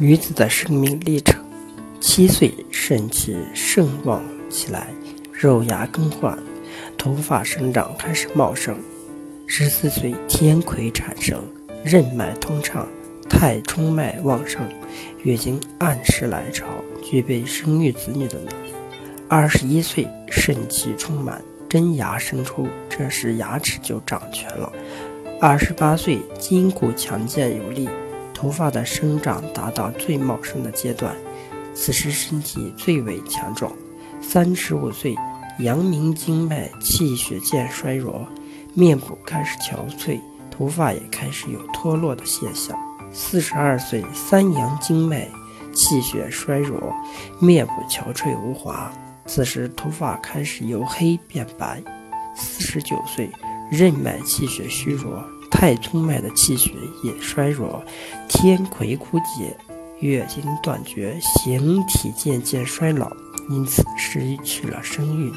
女子的生命历程：七岁肾气盛旺起来，肉芽更换，头发生长开始茂盛；十四岁天癸产生，任脉通畅，太冲脉旺盛，月经按时来潮，具备生育子女的能力。二十一岁肾气充满，真牙生出，这时牙齿就长全了。二十八岁筋骨强健有力。头发的生长达到最茂盛的阶段，此时身体最为强壮。三十五岁，阳明经脉气血渐衰弱，面部开始憔悴，头发也开始有脱落的现象。四十二岁，三阳经脉气血衰弱，面部憔悴无华，此时头发开始由黑变白。四十九岁，任脉气血虚弱。太冲脉的气血也衰弱，天癸枯竭，月经断绝，形体渐渐衰老，因此失去了生育。